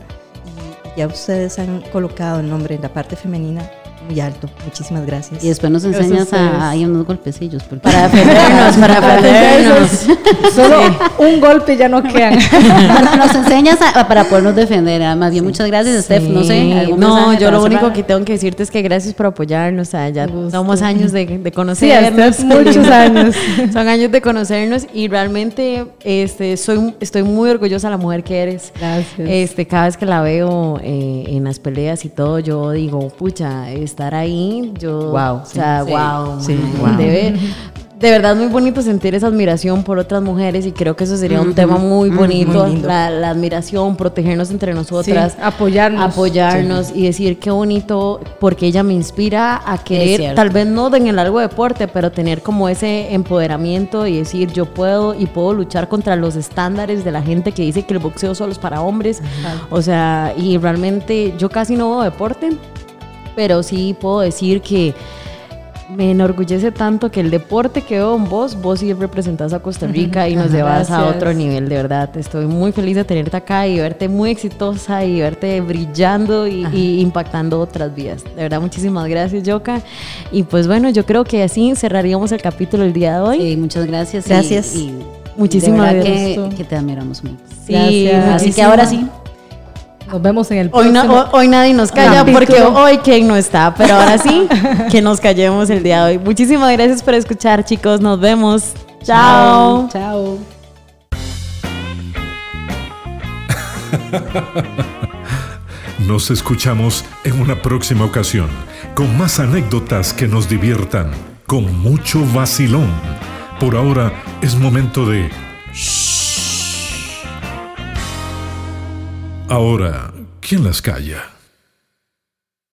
Ya ustedes han colocado el nombre en la parte femenina muy alto. Muchísimas gracias. Y después nos a enseñas a, hay unos golpecillos. porque- Para <laughs> defendernos, para defendernos. <laughs> Solo un golpe ya no <laughs> quedan. nos enseñas a- para podernos defender. Ah, Más bien, muchas gracias, Steph. No sé. Sí. ¿algún No, yo lo único que tengo que decirte es que gracias por apoyarnos. O sea, ya somos años de, de Sí, conocernos. hasta muchos años. Son años de conocernos y realmente este, soy, estoy muy orgullosa de la mujer que eres. Gracias. Este, cada vez que la veo eh, en las peleas y todo, yo digo, pucha, estar ahí, yo, Wow, o sea, sí. wow, Sí, man, wow. debe- de verdad muy bonito sentir esa admiración por otras mujeres y creo que eso sería un tema muy bonito, muy la, la admiración, protegernos entre nosotras, Sí, apoyarnos. apoyarnos y decir qué bonito porque ella me inspira a querer, tal vez no en el largo deporte, pero tener como ese empoderamiento y decir yo puedo y puedo luchar contra los estándares de la gente que dice que el boxeo solo es para hombres. O sea, y realmente yo casi no veo deporte, pero sí puedo decir que me enorgullece tanto que el deporte que veo en vos, vos sí representás a Costa Rica y nos llevas a gracias. otro nivel, de verdad. Estoy muy feliz de tenerte acá y verte muy exitosa y verte brillando y, y impactando otras vidas. De verdad, muchísimas gracias, Yoka. Y pues bueno, yo creo que así cerraríamos el capítulo el día de hoy. Sí, muchas gracias. Gracias. Y, Muchísimas verdad que, gracias. que te admiramos mucho. Sí, Gracias. Así que ahora sí. Nos vemos en el Hoy, próximo. hoy- hoy nadie nos calla capítulo. porque hoy Ken no está, pero ahora sí que nos callemos el día de hoy. Muchísimas gracias por escuchar, chicos. Nos vemos. Chao. Chao. <laughs> Nos escuchamos en una próxima ocasión con más anécdotas que nos diviertan, con mucho vacilón. Por ahora es momento de... Shh. Ahora, ¿quién las calla?